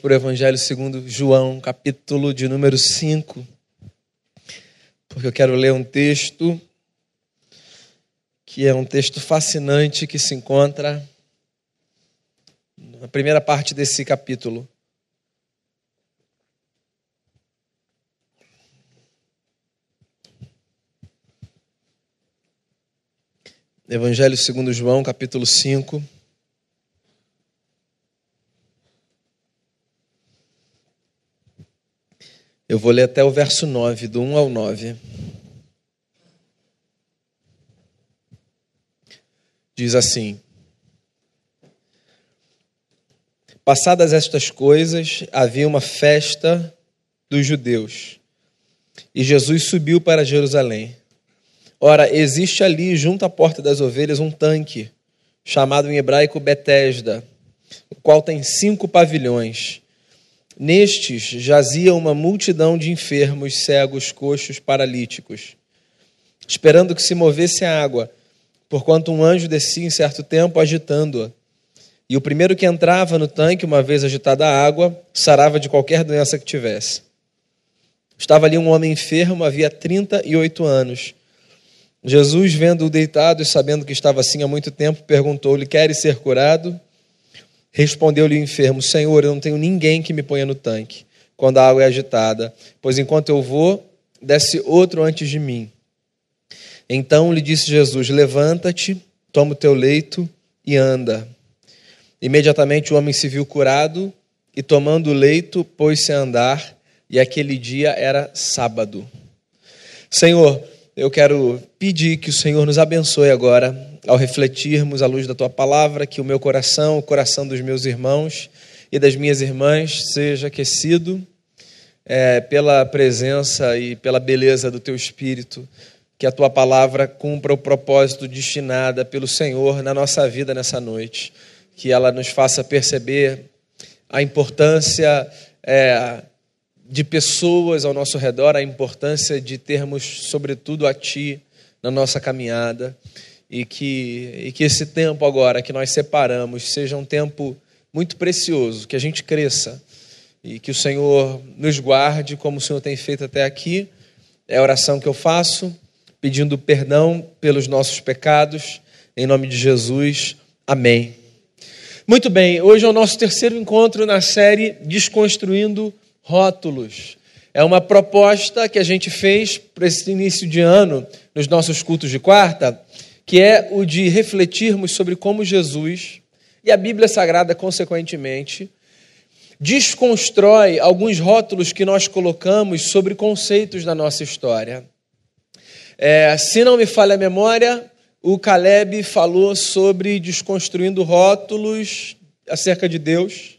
para o Evangelho segundo João, capítulo de número 5, porque eu quero ler um texto que é um texto fascinante que se encontra na primeira parte desse capítulo. Evangelho segundo João, capítulo 5. Eu vou ler até o verso 9, do 1 ao 9. Diz assim: Passadas estas coisas, havia uma festa dos judeus, e Jesus subiu para Jerusalém. Ora, existe ali, junto à porta das ovelhas, um tanque, chamado em hebraico Betesda, o qual tem cinco pavilhões. Nestes jazia uma multidão de enfermos, cegos, coxos, paralíticos, esperando que se movesse a água, porquanto um anjo descia em certo tempo agitando-a. E o primeiro que entrava no tanque, uma vez agitada a água, sarava de qualquer doença que tivesse. Estava ali um homem enfermo, havia 38 anos. Jesus, vendo-o deitado e sabendo que estava assim há muito tempo, perguntou-lhe: Queres ser curado? Respondeu-lhe o enfermo: Senhor, eu não tenho ninguém que me ponha no tanque quando a água é agitada, pois enquanto eu vou, desce outro antes de mim. Então lhe disse Jesus: Levanta-te, toma o teu leito e anda. Imediatamente o homem se viu curado e, tomando o leito, pôs-se a andar, e aquele dia era sábado. Senhor, eu quero pedir que o Senhor nos abençoe agora ao refletirmos à luz da tua palavra, que o meu coração, o coração dos meus irmãos e das minhas irmãs seja aquecido é, pela presença e pela beleza do teu espírito, que a tua palavra cumpra o propósito destinada pelo Senhor na nossa vida nessa noite, que ela nos faça perceber a importância é, de pessoas ao nosso redor, a importância de termos, sobretudo, a Ti na nossa caminhada e que, e que esse tempo agora que nós separamos seja um tempo muito precioso, que a gente cresça e que o Senhor nos guarde como o Senhor tem feito até aqui. É a oração que eu faço, pedindo perdão pelos nossos pecados, em nome de Jesus. Amém. Muito bem, hoje é o nosso terceiro encontro na série Desconstruindo Rótulos. É uma proposta que a gente fez para esse início de ano, nos nossos cultos de quarta, que é o de refletirmos sobre como Jesus e a Bíblia Sagrada, consequentemente, desconstrói alguns rótulos que nós colocamos sobre conceitos da nossa história. É, se não me falha a memória, o Caleb falou sobre desconstruindo rótulos acerca de Deus.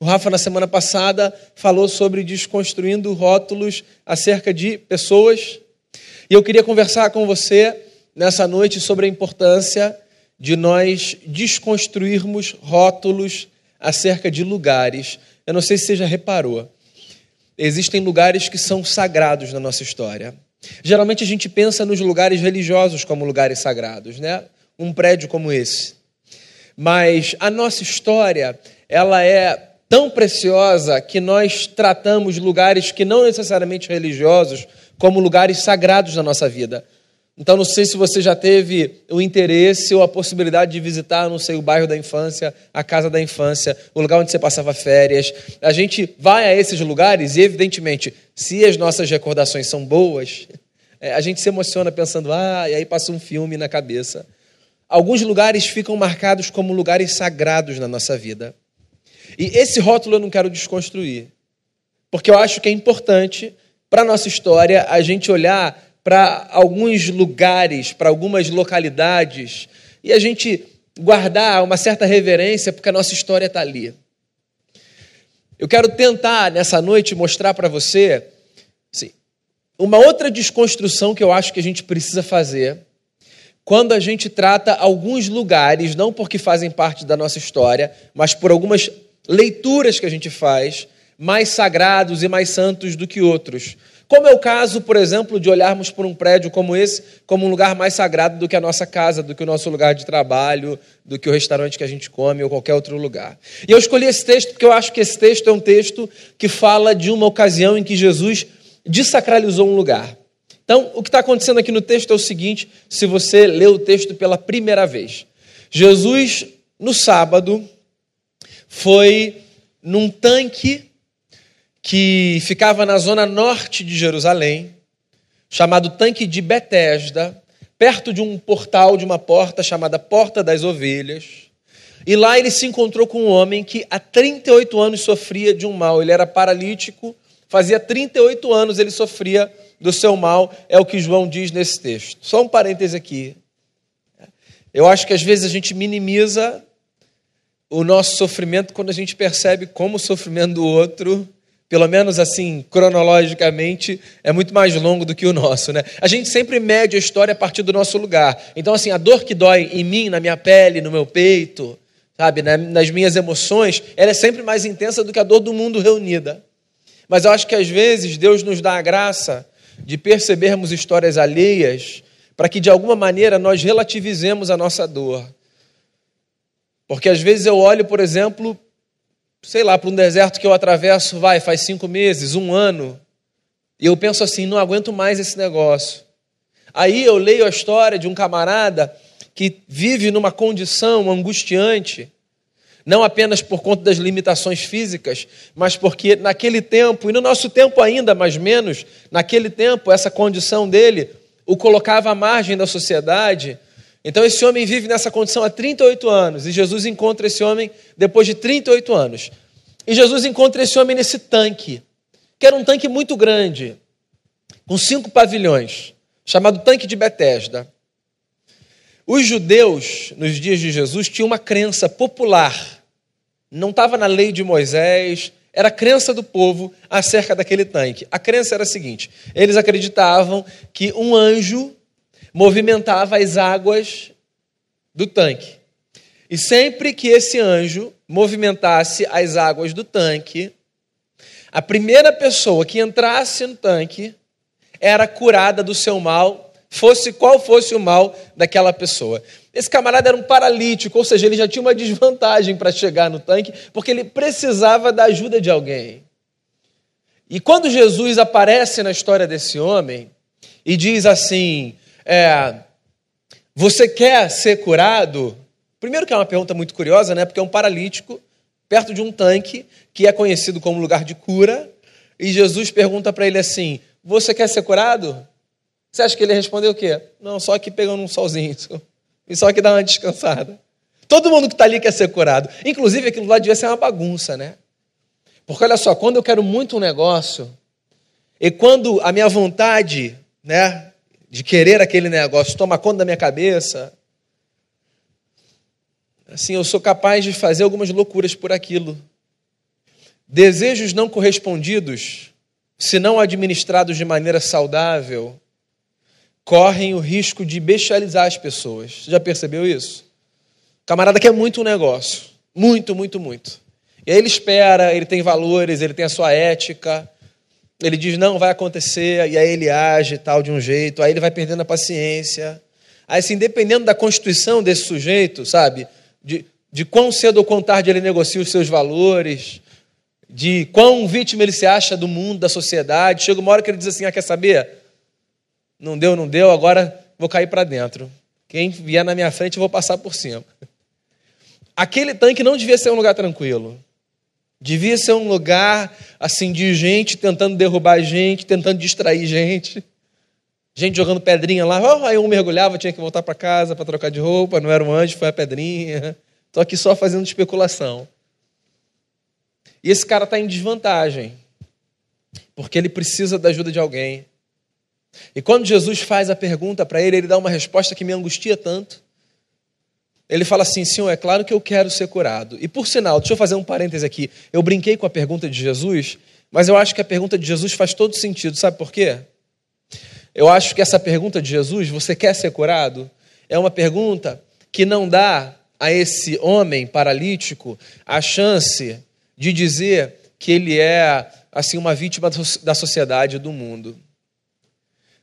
O Rafa, na semana passada, falou sobre desconstruindo rótulos acerca de pessoas. E eu queria conversar com você nessa noite sobre a importância de nós desconstruirmos rótulos acerca de lugares. Eu não sei se você já reparou. Existem lugares que são sagrados na nossa história. Geralmente a gente pensa nos lugares religiosos como lugares sagrados, né? Um prédio como esse. Mas a nossa história, ela é tão preciosa que nós tratamos lugares que não necessariamente religiosos como lugares sagrados na nossa vida. Então, não sei se você já teve o interesse ou a possibilidade de visitar, não sei, o bairro da infância, a casa da infância, o lugar onde você passava férias. A gente vai a esses lugares e, evidentemente, se as nossas recordações são boas, é, a gente se emociona pensando, ah, e aí passa um filme na cabeça. Alguns lugares ficam marcados como lugares sagrados na nossa vida. E esse rótulo eu não quero desconstruir, porque eu acho que é importante para a nossa história a gente olhar para alguns lugares, para algumas localidades, e a gente guardar uma certa reverência, porque a nossa história está ali. Eu quero tentar, nessa noite, mostrar para você assim, uma outra desconstrução que eu acho que a gente precisa fazer quando a gente trata alguns lugares, não porque fazem parte da nossa história, mas por algumas leituras que a gente faz, mais sagrados e mais santos do que outros. Como é o caso, por exemplo, de olharmos por um prédio como esse como um lugar mais sagrado do que a nossa casa, do que o nosso lugar de trabalho, do que o restaurante que a gente come ou qualquer outro lugar. E eu escolhi esse texto porque eu acho que esse texto é um texto que fala de uma ocasião em que Jesus desacralizou um lugar. Então, o que está acontecendo aqui no texto é o seguinte: se você lê o texto pela primeira vez, Jesus, no sábado, foi num tanque que ficava na zona norte de Jerusalém, chamado Tanque de Betesda, perto de um portal, de uma porta chamada Porta das Ovelhas. E lá ele se encontrou com um homem que há 38 anos sofria de um mal. Ele era paralítico, fazia 38 anos ele sofria do seu mal, é o que João diz nesse texto. Só um parêntese aqui. Eu acho que às vezes a gente minimiza o nosso sofrimento quando a gente percebe como o sofrimento do outro pelo menos assim, cronologicamente, é muito mais longo do que o nosso, né? A gente sempre mede a história a partir do nosso lugar. Então, assim, a dor que dói em mim, na minha pele, no meu peito, sabe, nas minhas emoções, ela é sempre mais intensa do que a dor do mundo reunida. Mas eu acho que às vezes Deus nos dá a graça de percebermos histórias alheias para que de alguma maneira nós relativizemos a nossa dor. Porque às vezes eu olho, por exemplo, sei lá, para um deserto que eu atravesso, vai, faz cinco meses, um ano, e eu penso assim, não aguento mais esse negócio. Aí eu leio a história de um camarada que vive numa condição angustiante, não apenas por conta das limitações físicas, mas porque naquele tempo, e no nosso tempo ainda, mais menos, naquele tempo, essa condição dele o colocava à margem da sociedade. Então esse homem vive nessa condição há 38 anos, e Jesus encontra esse homem depois de 38 anos. E Jesus encontra esse homem nesse tanque, que era um tanque muito grande, com cinco pavilhões, chamado tanque de Betesda. Os judeus, nos dias de Jesus, tinham uma crença popular, não estava na lei de Moisés, era a crença do povo acerca daquele tanque. A crença era a seguinte: eles acreditavam que um anjo movimentava as águas do tanque. E sempre que esse anjo movimentasse as águas do tanque, a primeira pessoa que entrasse no tanque era curada do seu mal, fosse qual fosse o mal daquela pessoa. Esse camarada era um paralítico, ou seja, ele já tinha uma desvantagem para chegar no tanque, porque ele precisava da ajuda de alguém. E quando Jesus aparece na história desse homem e diz assim: é, Você quer ser curado? Primeiro que é uma pergunta muito curiosa, né? Porque é um paralítico perto de um tanque que é conhecido como lugar de cura, e Jesus pergunta para ele assim: "Você quer ser curado?" Você acha que ele respondeu o quê? Não, só aqui pegando um solzinho, e só aqui dá uma descansada. Todo mundo que está ali quer ser curado. Inclusive, aquilo lá devia ser uma bagunça, né? Porque olha só, quando eu quero muito um negócio, e quando a minha vontade, né, de querer aquele negócio toma conta da minha cabeça, Assim, eu sou capaz de fazer algumas loucuras por aquilo. Desejos não correspondidos, se não administrados de maneira saudável, correm o risco de bestializar as pessoas. Já percebeu isso? O camarada quer muito um negócio. Muito, muito, muito. E aí ele espera, ele tem valores, ele tem a sua ética. Ele diz, não, vai acontecer, e aí ele age tal de um jeito, aí ele vai perdendo a paciência. Aí, assim, dependendo da constituição desse sujeito, sabe? de, de quão cedo ou quão tarde ele negocia os seus valores, de quão vítima ele se acha do mundo, da sociedade. Chega uma hora que ele diz assim: ah, quer saber? Não deu, não deu, agora vou cair para dentro. Quem vier na minha frente, eu vou passar por cima. Aquele tanque não devia ser um lugar tranquilo. Devia ser um lugar assim de gente tentando derrubar gente, tentando distrair gente. Gente jogando pedrinha lá, oh, aí um mergulhava, tinha que voltar para casa para trocar de roupa, não era um anjo, foi a pedrinha. Estou aqui só fazendo especulação. E esse cara está em desvantagem, porque ele precisa da ajuda de alguém. E quando Jesus faz a pergunta para ele, ele dá uma resposta que me angustia tanto. Ele fala assim: Senhor, é claro que eu quero ser curado. E por sinal, deixa eu fazer um parêntese aqui. Eu brinquei com a pergunta de Jesus, mas eu acho que a pergunta de Jesus faz todo sentido. Sabe por quê? Eu acho que essa pergunta de Jesus, você quer ser curado? É uma pergunta que não dá a esse homem paralítico a chance de dizer que ele é assim uma vítima da sociedade do mundo.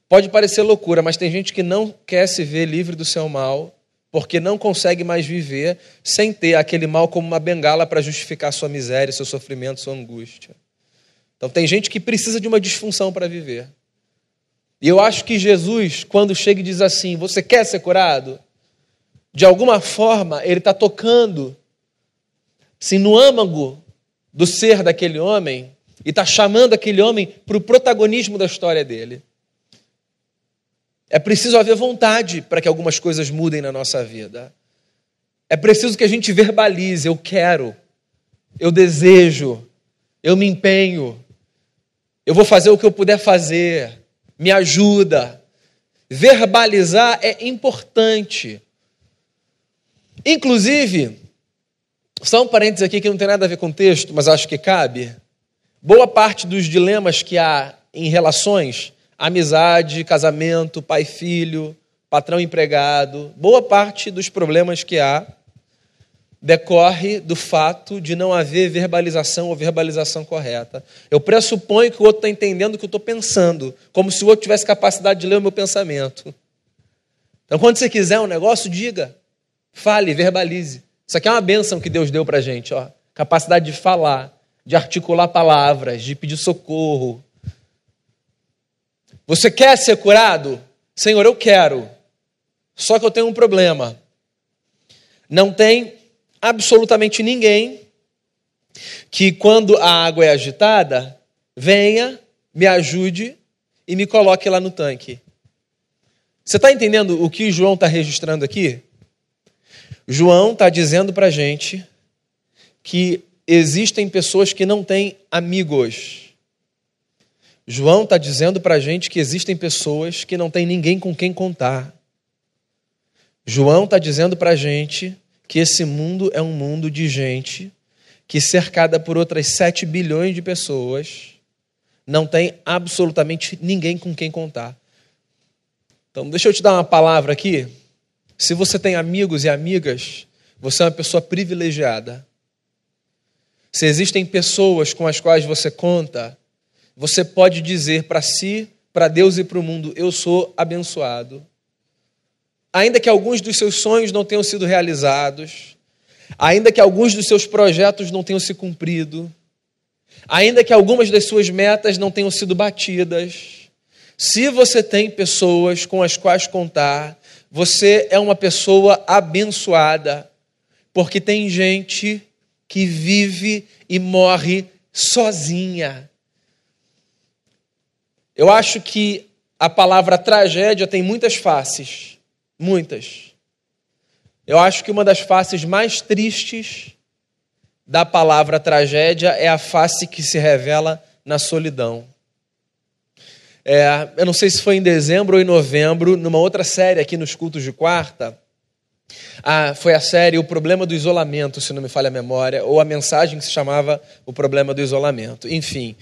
Pode parecer loucura, mas tem gente que não quer se ver livre do seu mal, porque não consegue mais viver sem ter aquele mal como uma bengala para justificar sua miséria, seu sofrimento, sua angústia. Então tem gente que precisa de uma disfunção para viver. E eu acho que Jesus, quando chega e diz assim: Você quer ser curado? De alguma forma, ele está tocando assim, no âmago do ser daquele homem e está chamando aquele homem para o protagonismo da história dele. É preciso haver vontade para que algumas coisas mudem na nossa vida. É preciso que a gente verbalize: eu quero, eu desejo, eu me empenho, eu vou fazer o que eu puder fazer, me ajuda. Verbalizar é importante. Inclusive, só um parênteses aqui que não tem nada a ver com o texto, mas acho que cabe. Boa parte dos dilemas que há em relações, amizade, casamento, pai-filho, patrão-empregado, boa parte dos problemas que há decorre do fato de não haver verbalização ou verbalização correta. Eu pressuponho que o outro está entendendo o que eu estou pensando, como se o outro tivesse capacidade de ler o meu pensamento. Então, quando você quiser um negócio, diga, fale, verbalize. Isso aqui é uma bênção que Deus deu para a gente, ó. capacidade de falar, de articular palavras, de pedir socorro. Você quer ser curado? Senhor, eu quero. Só que eu tenho um problema. Não tem absolutamente ninguém que, quando a água é agitada, venha, me ajude e me coloque lá no tanque. Você está entendendo o que João está registrando aqui? João está dizendo para a gente que existem pessoas que não têm amigos. João está dizendo para a gente que existem pessoas que não têm ninguém com quem contar. João está dizendo para a gente que esse mundo é um mundo de gente que, cercada por outras 7 bilhões de pessoas, não tem absolutamente ninguém com quem contar. Então, deixa eu te dar uma palavra aqui. Se você tem amigos e amigas, você é uma pessoa privilegiada. Se existem pessoas com as quais você conta, você pode dizer para si, para Deus e para o mundo: Eu sou abençoado ainda que alguns dos seus sonhos não tenham sido realizados, ainda que alguns dos seus projetos não tenham se cumprido, ainda que algumas das suas metas não tenham sido batidas, se você tem pessoas com as quais contar, você é uma pessoa abençoada, porque tem gente que vive e morre sozinha. Eu acho que a palavra tragédia tem muitas faces. Muitas. Eu acho que uma das faces mais tristes da palavra tragédia é a face que se revela na solidão. É, eu não sei se foi em dezembro ou em novembro, numa outra série aqui nos cultos de quarta. Ah, foi a série O Problema do Isolamento, se não me falha a memória, ou a mensagem que se chamava O Problema do Isolamento. Enfim,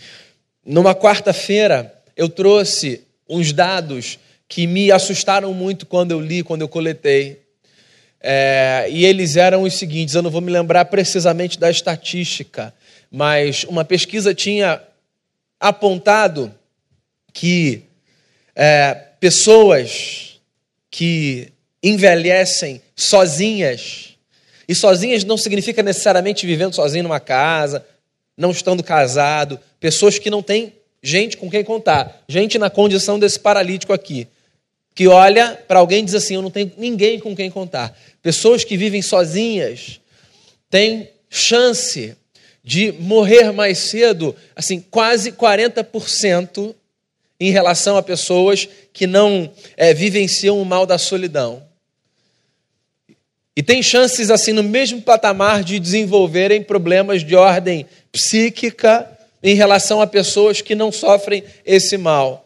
numa quarta-feira eu trouxe uns dados que me assustaram muito quando eu li, quando eu coletei. É, e eles eram os seguintes: eu não vou me lembrar precisamente da estatística, mas uma pesquisa tinha apontado que é, pessoas que envelhecem sozinhas, e sozinhas não significa necessariamente vivendo sozinho numa casa, não estando casado, pessoas que não têm gente com quem contar, gente na condição desse paralítico aqui que olha para alguém e diz assim: Eu não tenho ninguém com quem contar. Pessoas que vivem sozinhas têm chance de morrer mais cedo, assim, quase 40% em relação a pessoas que não é, vivenciam o mal da solidão. E tem chances, assim, no mesmo patamar de desenvolverem problemas de ordem psíquica em relação a pessoas que não sofrem esse mal.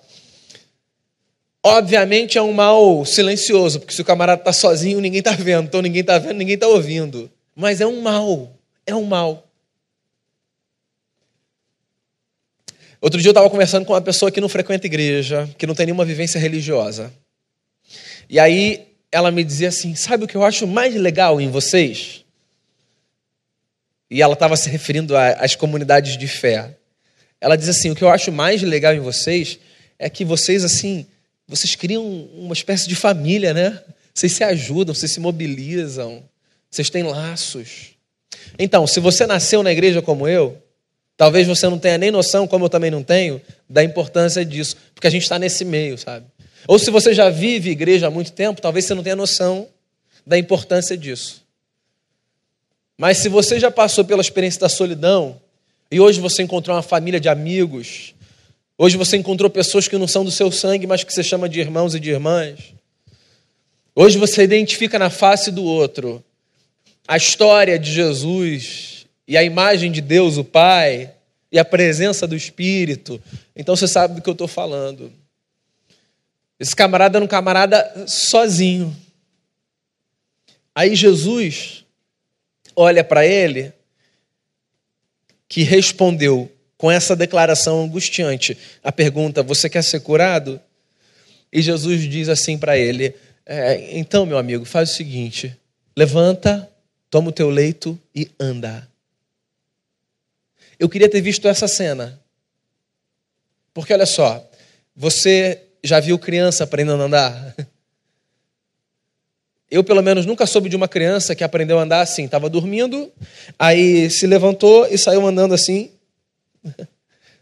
Obviamente é um mal silencioso, porque se o camarada está sozinho, ninguém está vendo. Então ninguém está vendo, ninguém está ouvindo. Mas é um mal. É um mal. Outro dia eu estava conversando com uma pessoa que não frequenta igreja, que não tem nenhuma vivência religiosa. E aí ela me dizia assim: sabe o que eu acho mais legal em vocês? e ela estava se referindo às comunidades de fé. Ela diz assim: o que eu acho mais legal em vocês é que vocês, assim, vocês criam uma espécie de família, né? Vocês se ajudam, vocês se mobilizam, vocês têm laços. Então, se você nasceu na igreja como eu, talvez você não tenha nem noção, como eu também não tenho, da importância disso, porque a gente está nesse meio, sabe? Ou se você já vive igreja há muito tempo, talvez você não tenha noção da importância disso. Mas se você já passou pela experiência da solidão, e hoje você encontrou uma família de amigos, hoje você encontrou pessoas que não são do seu sangue, mas que você chama de irmãos e de irmãs, hoje você identifica na face do outro a história de Jesus e a imagem de Deus, o Pai, e a presença do Espírito, então você sabe do que eu estou falando. Esse camarada era um camarada sozinho. Aí Jesus olha para ele, que respondeu com essa declaração angustiante a pergunta: Você quer ser curado? E Jesus diz assim para ele: é, Então, meu amigo, faz o seguinte: levanta, toma o teu leito e anda. Eu queria ter visto essa cena. Porque olha só, você já viu criança aprendendo a andar? Eu, pelo menos, nunca soube de uma criança que aprendeu a andar assim. Estava dormindo, aí se levantou e saiu andando assim.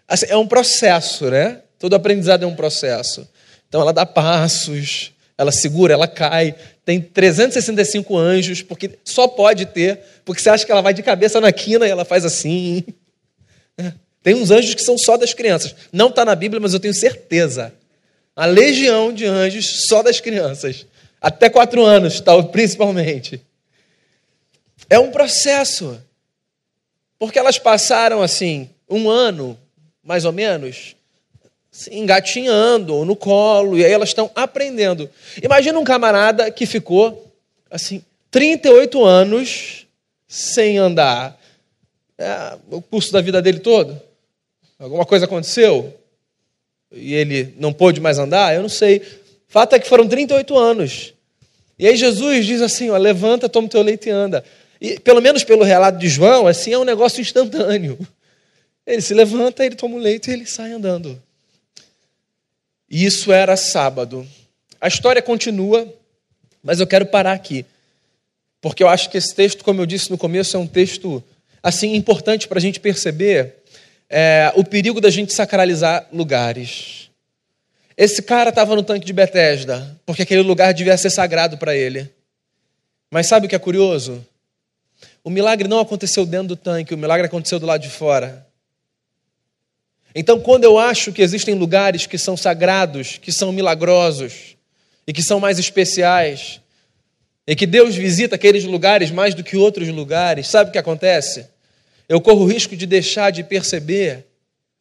assim. É um processo, né? Todo aprendizado é um processo. Então, ela dá passos, ela segura, ela cai. Tem 365 anjos, porque só pode ter, porque você acha que ela vai de cabeça na quina e ela faz assim. Tem uns anjos que são só das crianças. Não está na Bíblia, mas eu tenho certeza. A legião de anjos só das crianças. Até quatro anos, tal, principalmente. É um processo. Porque elas passaram assim, um ano, mais ou menos, engatinhando ou no colo, e aí elas estão aprendendo. Imagina um camarada que ficou assim, 38 anos sem andar. É, o curso da vida dele todo? Alguma coisa aconteceu? E ele não pôde mais andar? Eu não sei. Fato é que foram 38 anos. E aí Jesus diz assim: ó, levanta, toma o teu leite e anda. E pelo menos pelo relato de João, assim é um negócio instantâneo. Ele se levanta, ele toma o leite e ele sai andando. E isso era sábado. A história continua, mas eu quero parar aqui. Porque eu acho que esse texto, como eu disse no começo, é um texto assim importante para a gente perceber é, o perigo da gente sacralizar lugares. Esse cara estava no tanque de Betesda, porque aquele lugar devia ser sagrado para ele. Mas sabe o que é curioso? O milagre não aconteceu dentro do tanque, o milagre aconteceu do lado de fora. Então, quando eu acho que existem lugares que são sagrados, que são milagrosos e que são mais especiais, e que Deus visita aqueles lugares mais do que outros lugares, sabe o que acontece? Eu corro o risco de deixar de perceber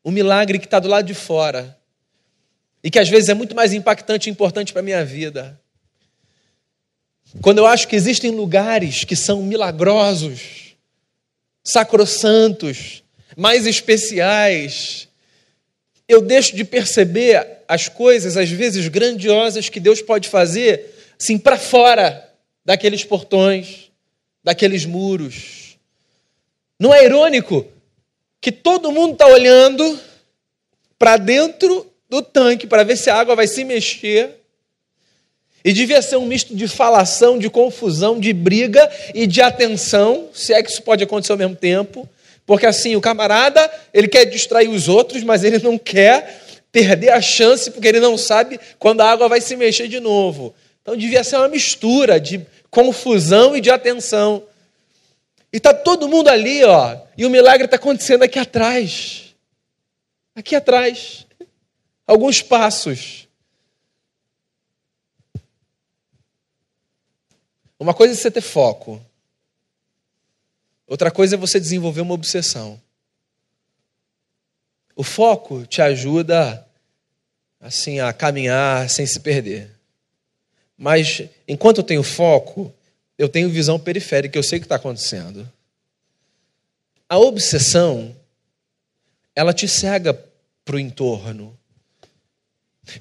o milagre que está do lado de fora e que às vezes é muito mais impactante e importante para a minha vida. Quando eu acho que existem lugares que são milagrosos, sacrossantos, mais especiais, eu deixo de perceber as coisas, às vezes grandiosas, que Deus pode fazer, assim, para fora daqueles portões, daqueles muros. Não é irônico que todo mundo está olhando para dentro do tanque para ver se a água vai se mexer. E devia ser um misto de falação, de confusão, de briga e de atenção, se é que isso pode acontecer ao mesmo tempo. Porque assim, o camarada, ele quer distrair os outros, mas ele não quer perder a chance, porque ele não sabe quando a água vai se mexer de novo. Então devia ser uma mistura de confusão e de atenção. E está todo mundo ali, ó, e o milagre está acontecendo aqui atrás. Aqui atrás alguns passos. Uma coisa é você ter foco. Outra coisa é você desenvolver uma obsessão. O foco te ajuda assim a caminhar sem se perder. Mas enquanto eu tenho foco, eu tenho visão periférica, eu sei o que está acontecendo. A obsessão, ela te cega para o entorno.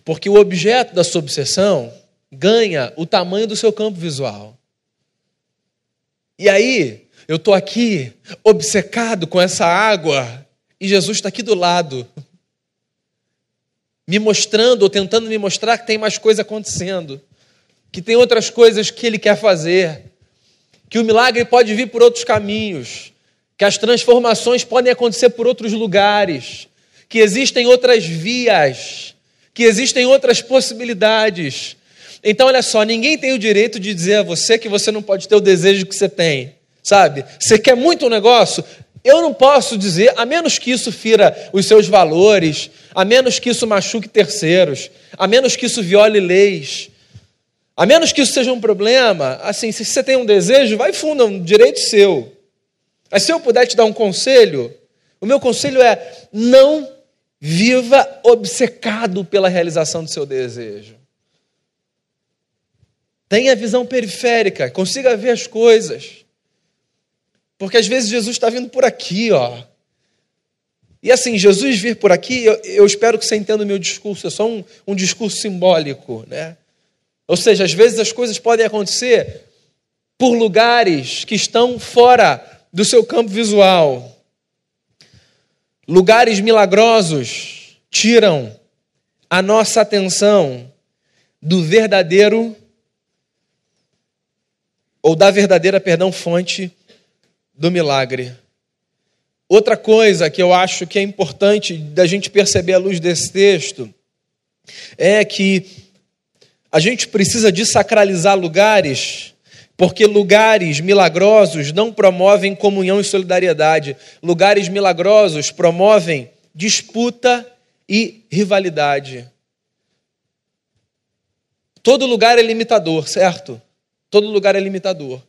Porque o objeto da sua obsessão ganha o tamanho do seu campo visual. E aí, eu estou aqui obcecado com essa água e Jesus está aqui do lado, me mostrando ou tentando me mostrar que tem mais coisa acontecendo, que tem outras coisas que Ele quer fazer, que o milagre pode vir por outros caminhos, que as transformações podem acontecer por outros lugares, que existem outras vias, que existem outras possibilidades. Então, olha só, ninguém tem o direito de dizer a você que você não pode ter o desejo que você tem, sabe? Você quer muito um negócio? Eu não posso dizer, a menos que isso fira os seus valores, a menos que isso machuque terceiros, a menos que isso viole leis, a menos que isso seja um problema, assim, se você tem um desejo, vai fundo, é um direito seu. Mas se eu puder te dar um conselho, o meu conselho é: não viva obcecado pela realização do seu desejo. Tenha visão periférica, consiga ver as coisas. Porque às vezes Jesus está vindo por aqui, ó. E assim, Jesus vir por aqui, eu, eu espero que você entenda o meu discurso, é só um, um discurso simbólico, né? Ou seja, às vezes as coisas podem acontecer por lugares que estão fora do seu campo visual. Lugares milagrosos tiram a nossa atenção do verdadeiro ou da verdadeira, perdão, fonte do milagre. Outra coisa que eu acho que é importante da gente perceber à luz desse texto é que a gente precisa desacralizar lugares, porque lugares milagrosos não promovem comunhão e solidariedade. Lugares milagrosos promovem disputa e rivalidade. Todo lugar é limitador, certo? Todo lugar é limitador.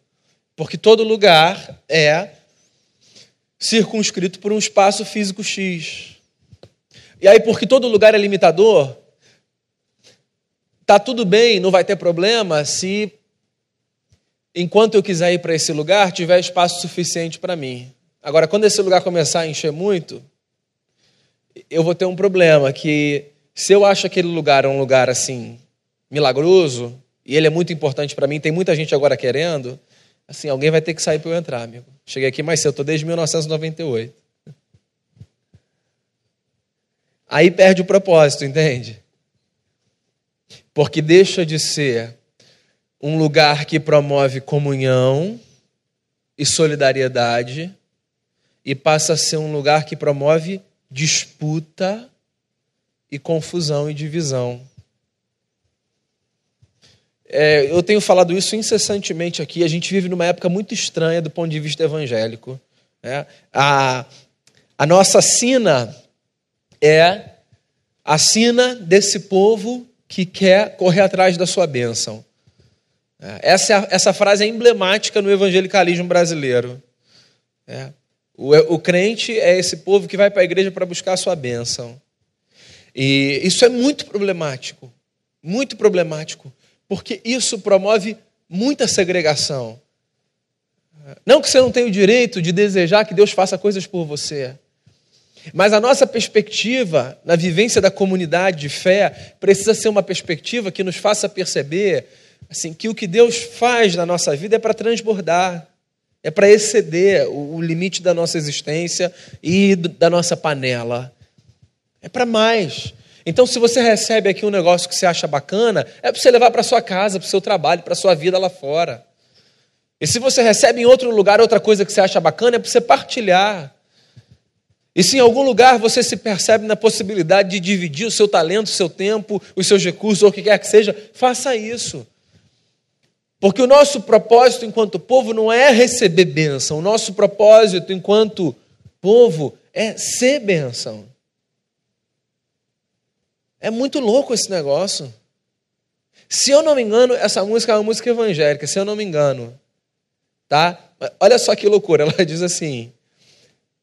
Porque todo lugar é circunscrito por um espaço físico X. E aí, porque todo lugar é limitador, tá tudo bem, não vai ter problema se, enquanto eu quiser ir para esse lugar, tiver espaço suficiente para mim. Agora, quando esse lugar começar a encher muito, eu vou ter um problema que se eu acho aquele lugar um lugar assim milagroso e ele é muito importante para mim, tem muita gente agora querendo, Assim, alguém vai ter que sair para eu entrar, amigo. Cheguei aqui mais cedo, estou desde 1998. Aí perde o propósito, entende? Porque deixa de ser um lugar que promove comunhão e solidariedade e passa a ser um lugar que promove disputa e confusão e divisão. É, eu tenho falado isso incessantemente aqui. A gente vive numa época muito estranha do ponto de vista evangélico. Né? A, a nossa sina é a sina desse povo que quer correr atrás da sua bênção. É, essa, é essa frase é emblemática no evangelicalismo brasileiro. É. O, o crente é esse povo que vai para a igreja para buscar a sua bênção. E isso é muito problemático. Muito problemático porque isso promove muita segregação. Não que você não tenha o direito de desejar que Deus faça coisas por você, mas a nossa perspectiva na vivência da comunidade de fé precisa ser uma perspectiva que nos faça perceber assim que o que Deus faz na nossa vida é para transbordar, é para exceder o limite da nossa existência e da nossa panela. É para mais. Então, se você recebe aqui um negócio que você acha bacana, é para você levar para sua casa, para o seu trabalho, para sua vida lá fora. E se você recebe em outro lugar outra coisa que você acha bacana, é para você partilhar. E se em algum lugar você se percebe na possibilidade de dividir o seu talento, o seu tempo, os seus recursos, ou o que quer que seja, faça isso. Porque o nosso propósito enquanto povo não é receber bênção, o nosso propósito enquanto povo é ser bênção. É muito louco esse negócio. Se eu não me engano, essa música é uma música evangélica, se eu não me engano. Tá? Olha só que loucura. Ela diz assim: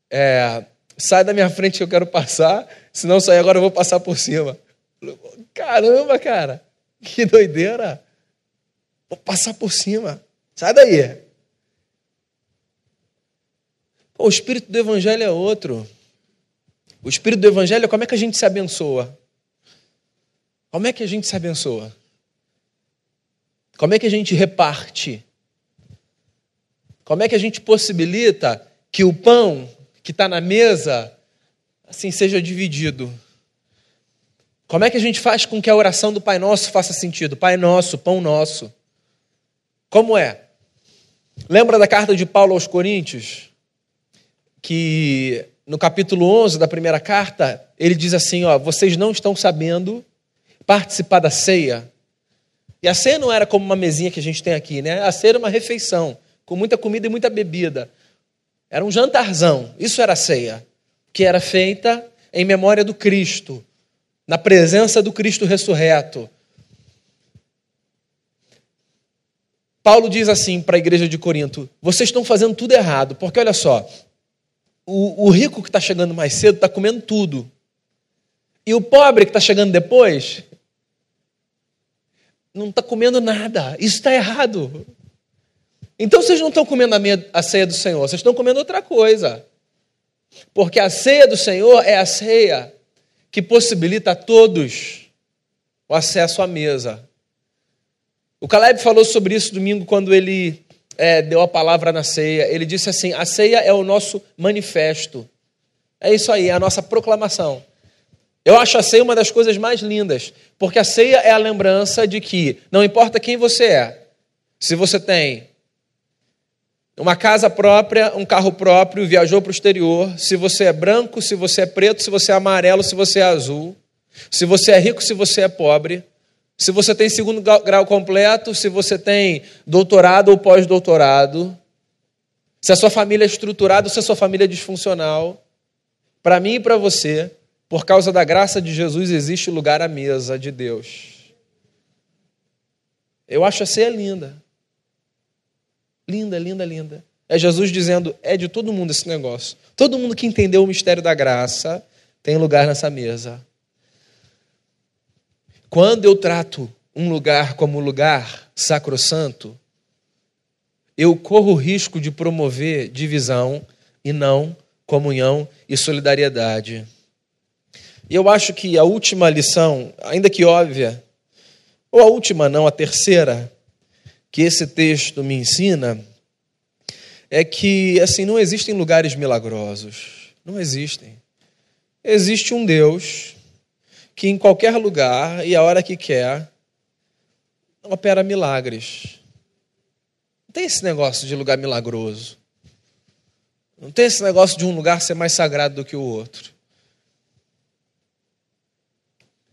é, sai da minha frente que eu quero passar, se não sair agora eu vou passar por cima. Caramba, cara, que doideira. Vou passar por cima. Sai daí. Pô, o espírito do evangelho é outro. O espírito do evangelho como é que a gente se abençoa. Como é que a gente se abençoa? Como é que a gente reparte? Como é que a gente possibilita que o pão que está na mesa assim seja dividido? Como é que a gente faz com que a oração do Pai Nosso faça sentido? Pai Nosso, Pão Nosso. Como é? Lembra da carta de Paulo aos Coríntios? Que no capítulo 11 da primeira carta, ele diz assim: ó, vocês não estão sabendo participar da ceia. E a ceia não era como uma mesinha que a gente tem aqui, né? A ceia era uma refeição, com muita comida e muita bebida. Era um jantarzão. Isso era a ceia, que era feita em memória do Cristo na presença do Cristo ressurreto. Paulo diz assim para a igreja de Corinto: vocês estão fazendo tudo errado, porque olha só, o, o rico que está chegando mais cedo está comendo tudo, e o pobre que está chegando depois não está comendo nada, isso está errado. Então vocês não estão comendo a ceia do Senhor, vocês estão comendo outra coisa. Porque a ceia do Senhor é a ceia que possibilita a todos o acesso à mesa. O Caleb falou sobre isso domingo quando ele é, deu a palavra na ceia. Ele disse assim: a ceia é o nosso manifesto. É isso aí, é a nossa proclamação. Eu acho a ceia uma das coisas mais lindas, porque a ceia é a lembrança de que não importa quem você é, se você tem uma casa própria, um carro próprio, viajou para o exterior. Se você é branco, se você é preto, se você é amarelo, se você é azul. Se você é rico, se você é pobre. Se você tem segundo grau completo, se você tem doutorado ou pós-doutorado. Se a sua família é estruturada ou se a sua família é disfuncional. Para mim e para você, por causa da graça de Jesus, existe lugar à mesa de Deus. Eu acho a ceia linda. Linda, linda, linda. É Jesus dizendo: é de todo mundo esse negócio. Todo mundo que entendeu o mistério da graça tem lugar nessa mesa. Quando eu trato um lugar como lugar sacrossanto, eu corro o risco de promover divisão e não comunhão e solidariedade. E eu acho que a última lição, ainda que óbvia, ou a última não, a terceira, que esse texto me ensina é que assim não existem lugares milagrosos, não existem. Existe um Deus que em qualquer lugar e a hora que quer opera milagres. Não tem esse negócio de lugar milagroso. Não tem esse negócio de um lugar ser mais sagrado do que o outro.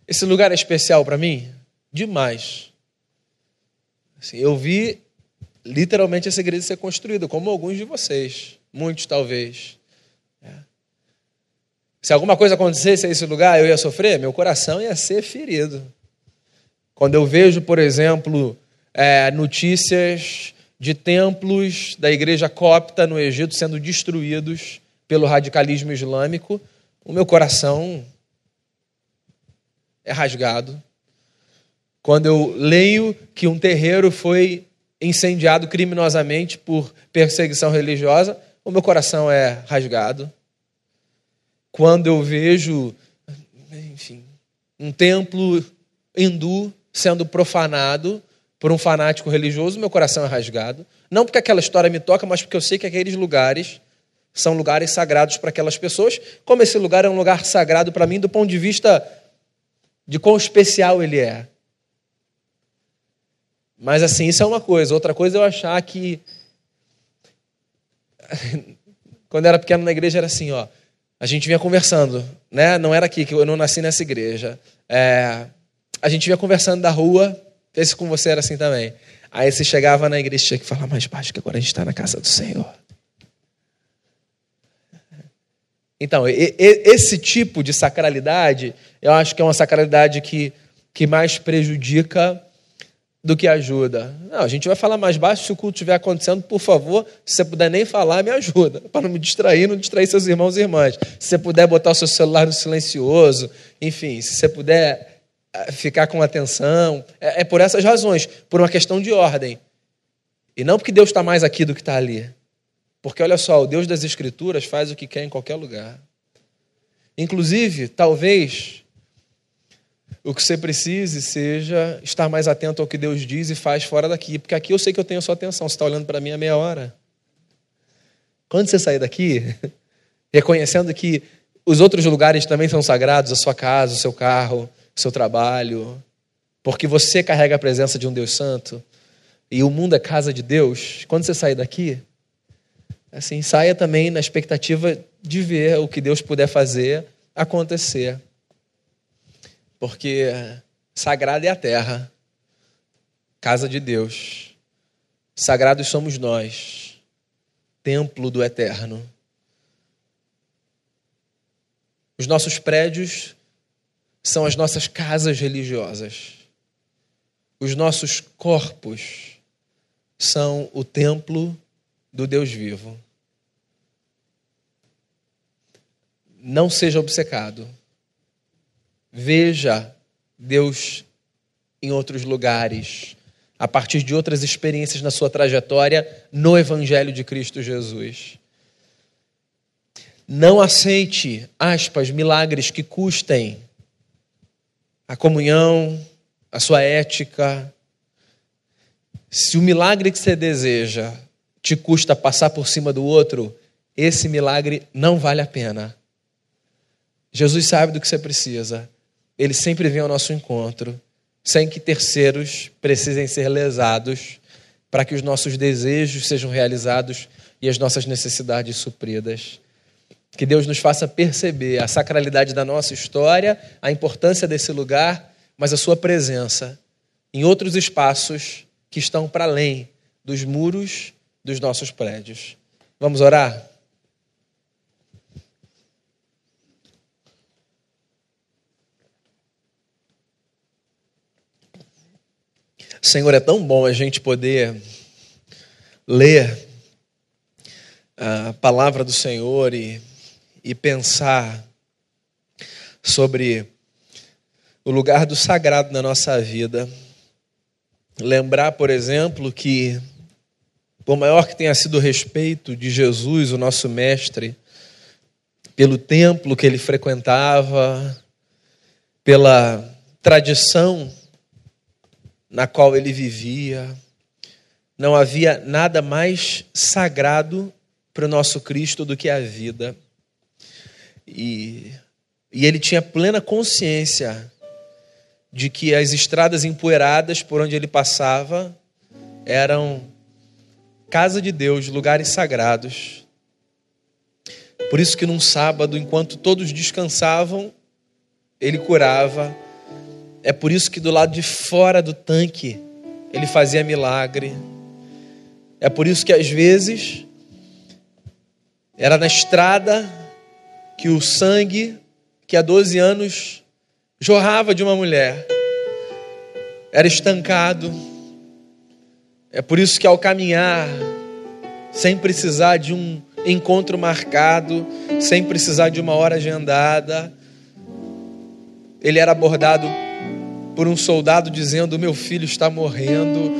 Esse lugar é especial para mim? Demais. Assim, eu vi literalmente essa igreja ser construída, como alguns de vocês, muitos talvez. Se alguma coisa acontecesse nesse lugar, eu ia sofrer, meu coração ia ser ferido. Quando eu vejo, por exemplo, é, notícias de templos da igreja copta no Egito sendo destruídos pelo radicalismo islâmico, o meu coração é rasgado quando eu leio que um terreiro foi incendiado criminosamente por perseguição religiosa, o meu coração é rasgado. Quando eu vejo, enfim, um templo hindu sendo profanado por um fanático religioso, meu coração é rasgado. Não porque aquela história me toca, mas porque eu sei que aqueles lugares são lugares sagrados para aquelas pessoas, como esse lugar é um lugar sagrado para mim do ponto de vista de quão especial ele é. Mas assim, isso é uma coisa. Outra coisa é eu achar que. Quando eu era pequeno na igreja era assim, ó. A gente vinha conversando, né? Não era aqui, que eu não nasci nessa igreja. É... A gente vinha conversando da rua, esse com você era assim também. Aí você chegava na igreja tinha que falar mais baixo, que agora a gente está na casa do Senhor. Então, esse tipo de sacralidade, eu acho que é uma sacralidade que, que mais prejudica do que ajuda. Não, a gente vai falar mais baixo se o culto estiver acontecendo, por favor, se você puder nem falar, me ajuda, para não me distrair, não distrair seus irmãos e irmãs. Se você puder botar o seu celular no silencioso, enfim, se você puder eh, ficar com atenção, é, é por essas razões, por uma questão de ordem. E não porque Deus está mais aqui do que está ali. Porque olha só, o Deus das Escrituras faz o que quer em qualquer lugar. Inclusive, talvez o que você precise seja estar mais atento ao que Deus diz e faz fora daqui. Porque aqui eu sei que eu tenho a sua atenção. Você está olhando para mim há meia hora. Quando você sair daqui, reconhecendo que os outros lugares também são sagrados, a sua casa, o seu carro, o seu trabalho, porque você carrega a presença de um Deus santo e o mundo é casa de Deus. Quando você sair daqui, assim, saia também na expectativa de ver o que Deus puder fazer acontecer. Porque sagrada é a terra, casa de Deus. Sagrados somos nós, templo do eterno. Os nossos prédios são as nossas casas religiosas. Os nossos corpos são o templo do Deus vivo. Não seja obcecado. Veja Deus em outros lugares, a partir de outras experiências na sua trajetória no Evangelho de Cristo Jesus. Não aceite, aspas, milagres que custem a comunhão, a sua ética. Se o milagre que você deseja te custa passar por cima do outro, esse milagre não vale a pena. Jesus sabe do que você precisa. Ele sempre vem ao nosso encontro, sem que terceiros precisem ser lesados, para que os nossos desejos sejam realizados e as nossas necessidades supridas. Que Deus nos faça perceber a sacralidade da nossa história, a importância desse lugar, mas a sua presença em outros espaços que estão para além dos muros dos nossos prédios. Vamos orar? Senhor, é tão bom a gente poder ler a palavra do Senhor e e pensar sobre o lugar do sagrado na nossa vida. Lembrar, por exemplo, que, por maior que tenha sido o respeito de Jesus, o nosso Mestre, pelo templo que ele frequentava, pela tradição na qual ele vivia, não havia nada mais sagrado para o nosso Cristo do que a vida. E, e ele tinha plena consciência de que as estradas empoeiradas por onde ele passava eram casa de Deus, lugares sagrados. Por isso que num sábado, enquanto todos descansavam, ele curava. É por isso que do lado de fora do tanque ele fazia milagre. É por isso que às vezes era na estrada que o sangue que há 12 anos jorrava de uma mulher era estancado. É por isso que ao caminhar, sem precisar de um encontro marcado, sem precisar de uma hora agendada, ele era abordado por um soldado dizendo: Meu filho está morrendo.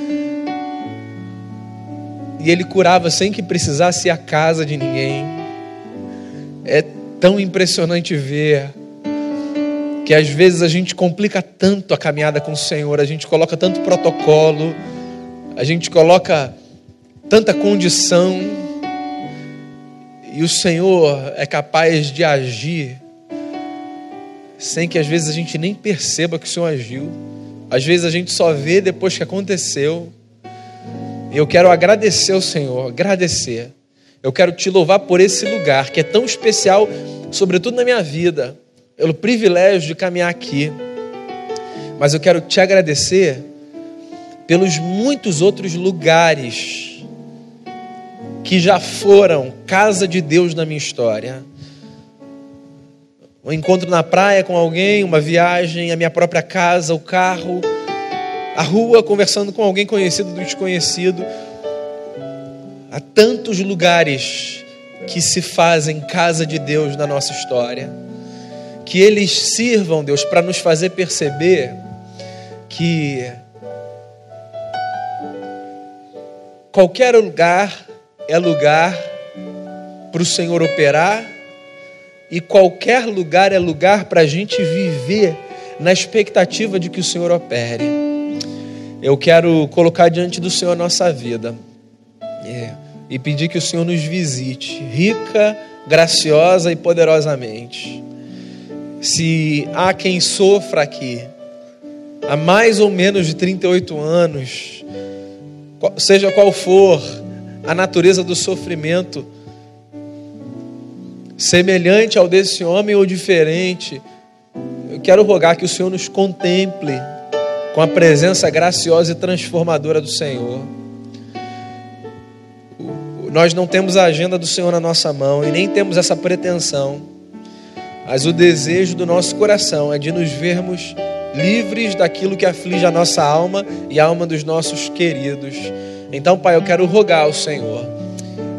E ele curava sem que precisasse ir à casa de ninguém. É tão impressionante ver que às vezes a gente complica tanto a caminhada com o Senhor, a gente coloca tanto protocolo, a gente coloca tanta condição, e o Senhor é capaz de agir sem que às vezes a gente nem perceba que o Senhor agiu. Às vezes a gente só vê depois que aconteceu. E eu quero agradecer ao Senhor, agradecer eu quero te louvar por esse lugar que é tão especial, sobretudo na minha vida, pelo privilégio de caminhar aqui. Mas eu quero te agradecer pelos muitos outros lugares que já foram casa de Deus na minha história. Um encontro na praia com alguém, uma viagem, a minha própria casa, o carro, a rua conversando com alguém conhecido do desconhecido Há tantos lugares que se fazem casa de Deus na nossa história. Que eles sirvam, Deus, para nos fazer perceber que qualquer lugar é lugar para o Senhor operar e qualquer lugar é lugar para a gente viver na expectativa de que o Senhor opere. Eu quero colocar diante do Senhor a nossa vida. É e pedir que o Senhor nos visite, rica, graciosa e poderosamente. Se há quem sofra aqui, há mais ou menos de 38 anos, seja qual for a natureza do sofrimento, semelhante ao desse homem ou diferente, eu quero rogar que o Senhor nos contemple com a presença graciosa e transformadora do Senhor. Nós não temos a agenda do Senhor na nossa mão e nem temos essa pretensão, mas o desejo do nosso coração é de nos vermos livres daquilo que aflige a nossa alma e a alma dos nossos queridos. Então, Pai, eu quero rogar ao Senhor,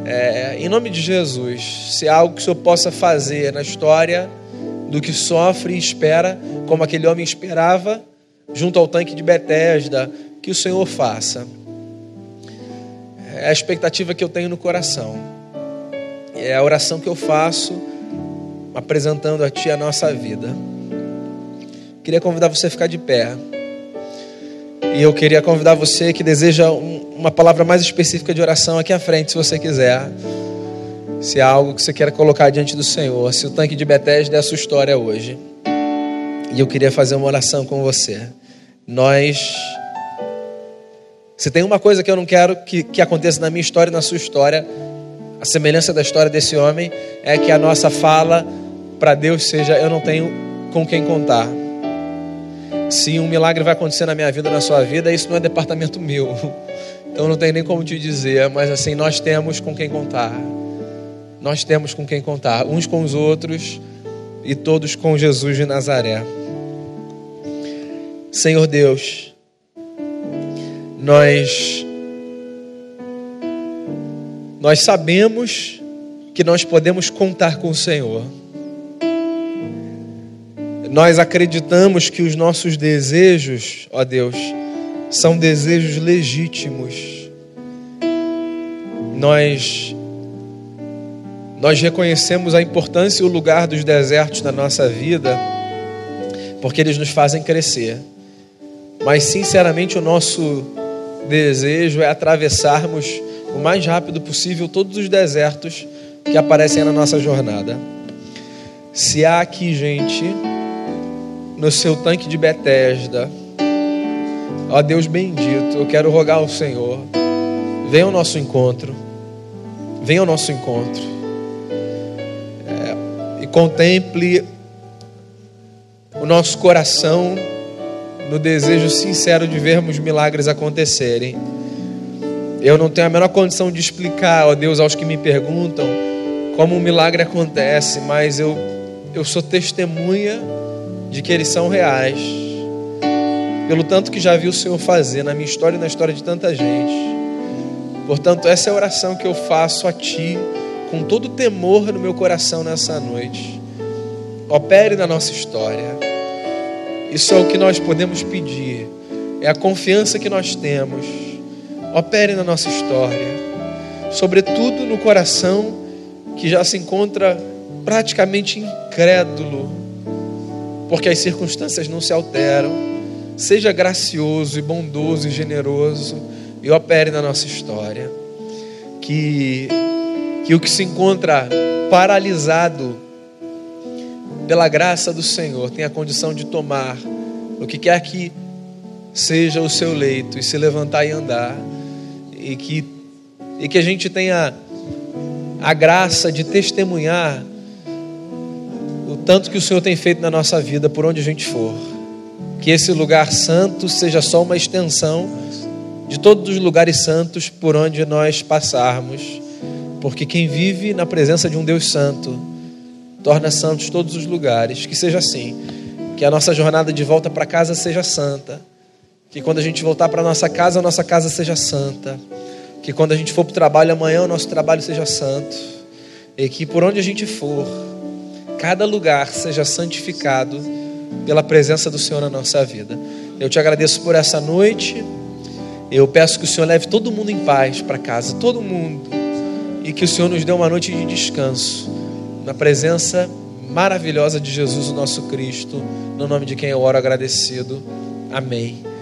é, em nome de Jesus, se há algo que o Senhor possa fazer na história do que sofre e espera, como aquele homem esperava, junto ao tanque de Betesda, que o Senhor faça. É a expectativa que eu tenho no coração. É a oração que eu faço apresentando a Ti a nossa vida. Queria convidar você a ficar de pé. E eu queria convidar você que deseja um, uma palavra mais específica de oração aqui à frente, se você quiser. Se há algo que você queira colocar diante do Senhor, se o tanque de Betesda é a sua história hoje. E eu queria fazer uma oração com você. Nós. Se tem uma coisa que eu não quero que, que aconteça na minha história e na sua história, a semelhança da história desse homem, é que a nossa fala para Deus seja: Eu não tenho com quem contar. Se um milagre vai acontecer na minha vida, na sua vida, isso não é departamento meu. Então não tem nem como te dizer, mas assim, nós temos com quem contar nós temos com quem contar, uns com os outros e todos com Jesus de Nazaré. Senhor Deus, nós nós sabemos que nós podemos contar com o Senhor. Nós acreditamos que os nossos desejos, ó Deus, são desejos legítimos. Nós nós reconhecemos a importância e o lugar dos desertos na nossa vida, porque eles nos fazem crescer. Mas, sinceramente, o nosso desejo é atravessarmos o mais rápido possível todos os desertos que aparecem na nossa jornada. Se há aqui gente no seu tanque de Betesda, ó Deus bendito, eu quero rogar ao Senhor, venha ao nosso encontro, venha ao nosso encontro. Contemple o nosso coração no desejo sincero de vermos milagres acontecerem. Eu não tenho a menor condição de explicar, ó Deus, aos que me perguntam como um milagre acontece, mas eu, eu sou testemunha de que eles são reais. Pelo tanto que já vi o Senhor fazer na minha história e na história de tanta gente. Portanto, essa é a oração que eu faço a Ti com todo temor no meu coração nessa noite. Opere na nossa história. Isso é o que nós podemos pedir. É a confiança que nós temos. Opere na nossa história. Sobretudo no coração que já se encontra praticamente incrédulo, porque as circunstâncias não se alteram. Seja gracioso e bondoso e generoso e opere na nossa história. Que que o que se encontra paralisado pela graça do Senhor tenha a condição de tomar o que quer que seja o seu leito e se levantar e andar, e que, e que a gente tenha a graça de testemunhar tanto que o Senhor tem feito na nossa vida por onde a gente for. Que esse lugar santo seja só uma extensão de todos os lugares santos por onde nós passarmos porque quem vive na presença de um Deus Santo torna santos todos os lugares. Que seja assim. Que a nossa jornada de volta para casa seja santa. Que quando a gente voltar para nossa casa, a nossa casa seja santa. Que quando a gente for para o trabalho amanhã, o nosso trabalho seja santo. E que por onde a gente for, cada lugar seja santificado pela presença do Senhor na nossa vida. Eu te agradeço por essa noite. Eu peço que o Senhor leve todo mundo em paz para casa, todo mundo e que o Senhor nos dê uma noite de descanso na presença maravilhosa de Jesus, o nosso Cristo, no nome de quem eu oro agradecido. Amém.